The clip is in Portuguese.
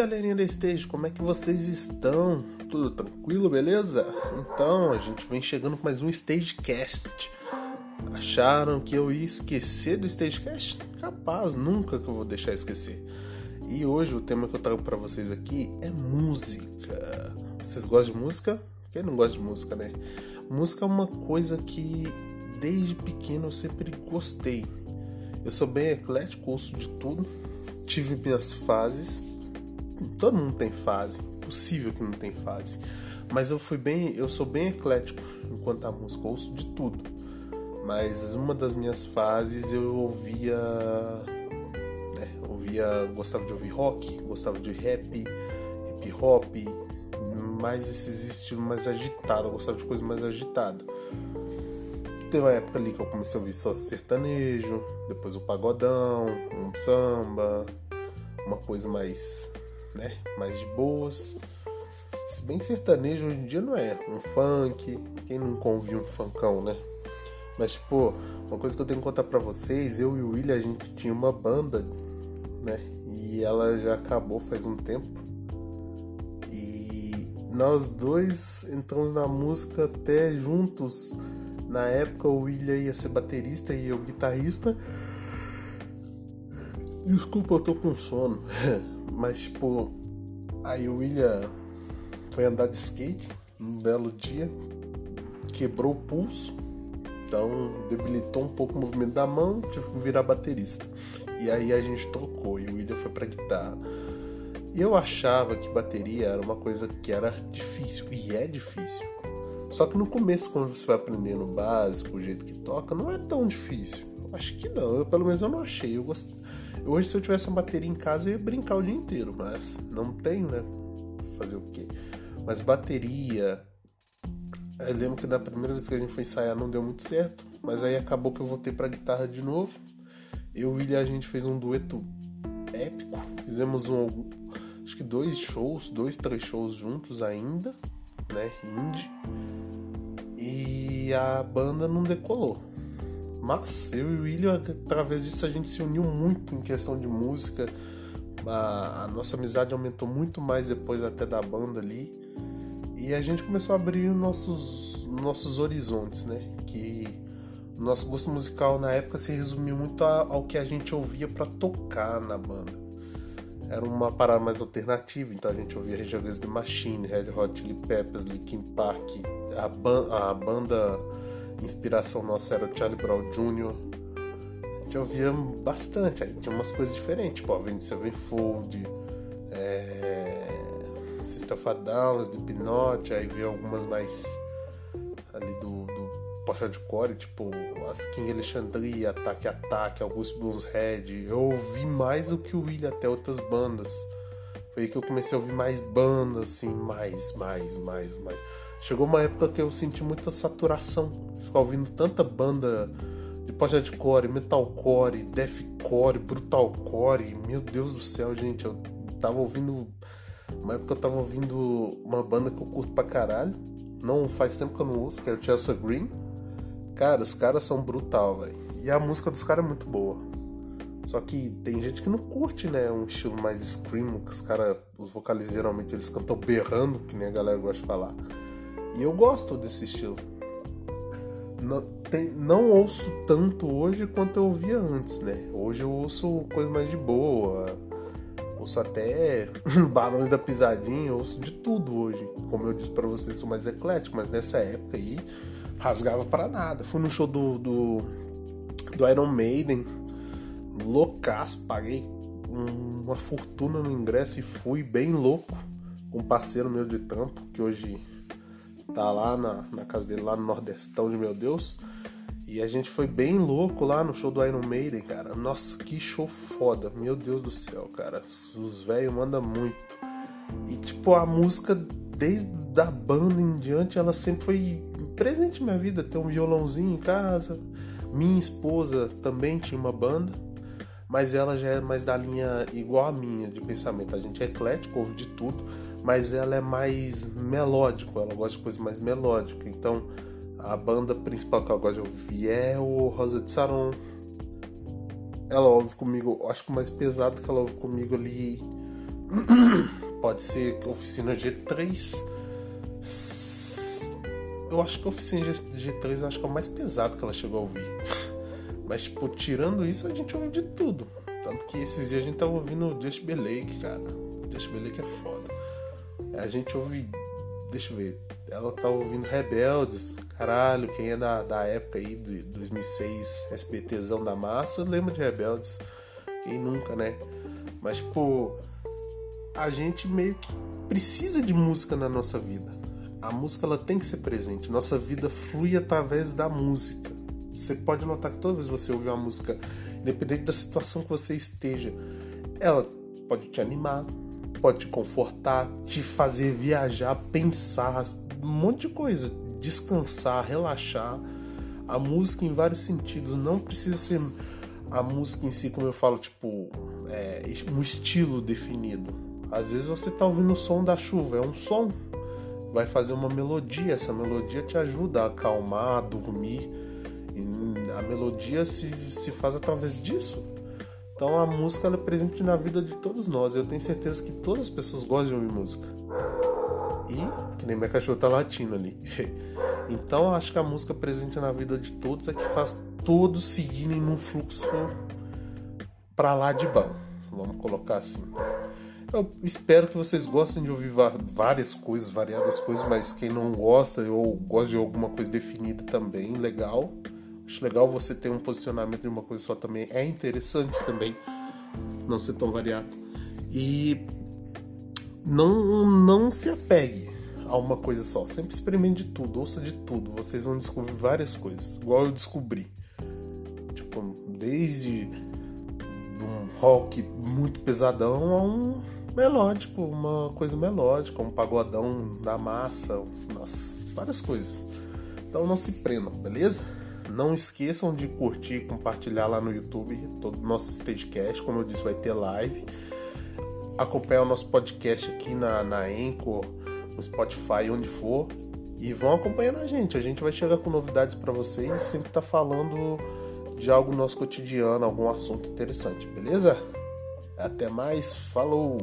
galerinha da Stage, como é que vocês estão? Tudo tranquilo, beleza? Então, a gente vem chegando com mais um Stagecast. Acharam que eu ia esquecer do Stagecast? Capaz, nunca que eu vou deixar esquecer. E hoje o tema que eu trago para vocês aqui é música. Vocês gostam de música? Quem não gosta de música, né? Música é uma coisa que desde pequeno eu sempre gostei. Eu sou bem eclético, ouço de tudo. Tive minhas fases todo mundo tem fase, possível que não tem fase. Mas eu fui bem, eu sou bem eclético enquanto a música, ouço de tudo. Mas uma das minhas fases eu ouvia, né, ouvia, gostava de ouvir rock, gostava de rap, hip hop, mais esses estilos mais agitados, eu gostava de coisa mais agitada. Teve uma época ali que eu comecei a ouvir só sertanejo, depois o pagodão, um samba, uma coisa mais né? Mais de boas. Se bem que sertanejo hoje em dia não é um funk, quem nunca ouviu um funkão, né? Mas, tipo, uma coisa que eu tenho que contar pra vocês, eu e o William, a gente tinha uma banda, né? E ela já acabou faz um tempo. E nós dois entramos na música até juntos. Na época o William ia ser baterista e eu guitarrista. Desculpa, eu tô com sono. Mas, tipo, aí o William foi andar de skate um belo dia, quebrou o pulso, então debilitou um pouco o movimento da mão, tive que virar baterista. E aí a gente tocou e o William foi pra guitarra. E eu achava que bateria era uma coisa que era difícil, e é difícil. Só que no começo, quando você vai aprendendo o básico, o jeito que toca, não é tão difícil. Acho que não, eu, pelo menos eu não achei. Eu gost... Hoje, se eu tivesse uma bateria em casa, eu ia brincar o dia inteiro, mas não tem, né? Fazer o quê? Mas bateria. Eu lembro que da primeira vez que a gente foi ensaiar não deu muito certo, mas aí acabou que eu voltei pra guitarra de novo. Eu e a gente fez um dueto épico. Fizemos um, acho que dois shows, dois, três shows juntos ainda, né? Indie. E a banda não decolou mas eu e o William, através disso, a gente se uniu muito em questão de música. A, a, nossa amizade aumentou muito mais depois até da banda ali. E a gente começou a abrir nossos, nossos horizontes, né? Que o nosso gosto musical na época se resumiu muito ao que a gente ouvia para tocar na banda. Era uma parada mais alternativa, então a gente ouvia Rage the Machine, Red Hot Chili Peppers, Linkin Park, a, ban a banda inspiração nossa era o Charlie Brown Jr. A gente ouvia bastante, aí tinha umas coisas diferentes, tipo Avenged Sevenfold, é... Sister of a Down, Slipknot, aí veio algumas mais ali do, do core, tipo as King Alexandria, Ataque Ataque, August Blues Red. Eu ouvi mais do que o William até outras bandas. Foi aí que eu comecei a ouvir mais bandas, assim, mais, mais, mais, mais. Chegou uma época que eu senti muita saturação. Ficar ouvindo tanta banda de post-hardcore, metalcore, deathcore, brutalcore. Meu Deus do céu, gente. Eu tava ouvindo. Uma época eu tava ouvindo uma banda que eu curto pra caralho. Não faz tempo que eu não ouço, que é o Chelsea Green. Cara, os caras são brutal, velho. E a música dos caras é muito boa. Só que tem gente que não curte, né? Um estilo mais scream, que os caras, os vocalistas geralmente eles cantam berrando, que nem a galera gosta de falar. E eu gosto desse estilo. Não, tem, não ouço tanto hoje quanto eu ouvia antes, né? Hoje eu ouço coisa mais de boa. Ouço até Barões da Pisadinha, ouço de tudo hoje. Como eu disse para vocês, sou mais eclético, mas nessa época aí rasgava para nada. Fui no show do, do, do Iron Maiden, loucaço, paguei uma fortuna no ingresso e fui bem louco com um parceiro meu de trampo, que hoje tá lá na, na casa dele, lá no Nordestão de meu Deus. E a gente foi bem louco lá no show do Iron Maiden, cara. Nossa, que show foda. Meu Deus do céu, cara. Os velhos mandam muito. E tipo, a música, desde a banda em diante, ela sempre foi presente na minha vida. Ter um violãozinho em casa. Minha esposa também tinha uma banda. Mas ela já é mais da linha igual a minha de pensamento. A gente é eclético, ouve de tudo mas ela é mais melódico, ela gosta de coisa mais melódica. Então, a banda principal que ela gosta de ouvir é o Rosa de Saron. Ela ouve comigo, acho que o mais pesado que ela ouve comigo ali Pode ser oficina G3. Eu acho que a oficina G3 eu acho que é o mais pesado que ela chegou a ouvir. Mas, tipo, tirando isso, a gente ouve de tudo. Tanto que esses dias a gente tava ouvindo Just Lake, cara. Just Lake é foda. A gente ouve. Deixa eu ver. Ela tá ouvindo Rebeldes. Caralho, quem é da, da época aí, de 2006, SBTzão da massa, lembra de Rebeldes. Quem nunca, né? Mas, tipo, a gente meio que precisa de música na nossa vida. A música ela tem que ser presente. Nossa vida flui através da música. Você pode notar que toda vez que você ouve uma música, independente da situação que você esteja, ela pode te animar, pode te confortar, te fazer viajar, pensar, um monte de coisa, descansar, relaxar. A música em vários sentidos não precisa ser a música em si, como eu falo, tipo, é, um estilo definido. Às vezes você tá ouvindo o som da chuva, é um som, vai fazer uma melodia, essa melodia te ajuda a acalmar, a dormir. A melodia se, se faz através disso. Então a música é presente na vida de todos nós. Eu tenho certeza que todas as pessoas gostam de ouvir música. E que nem minha cachorra tá latindo ali. Então acho que a música presente na vida de todos é que faz todos seguirem num fluxo para lá de bom. Vamos colocar assim. Eu espero que vocês gostem de ouvir várias coisas, variadas coisas, mas quem não gosta ou gosta de alguma coisa definida também, legal. Acho legal você ter um posicionamento de uma coisa só também. É interessante também não ser tão variado. E não, não se apegue a uma coisa só. Sempre experimente de tudo, ouça de tudo. Vocês vão descobrir várias coisas. Igual eu descobri. Tipo, desde um rock muito pesadão a um melódico, uma coisa melódica, um pagodão da massa, nossa, várias coisas. Então não se prendam, beleza? Não esqueçam de curtir e compartilhar lá no YouTube todo o nosso Stagecast. Como eu disse, vai ter live. Acompanhar o nosso podcast aqui na, na Anchor, no Spotify, onde for. E vão acompanhando a gente. A gente vai chegar com novidades para vocês. Sempre tá falando de algo no nosso cotidiano, algum assunto interessante, beleza? Até mais, falou!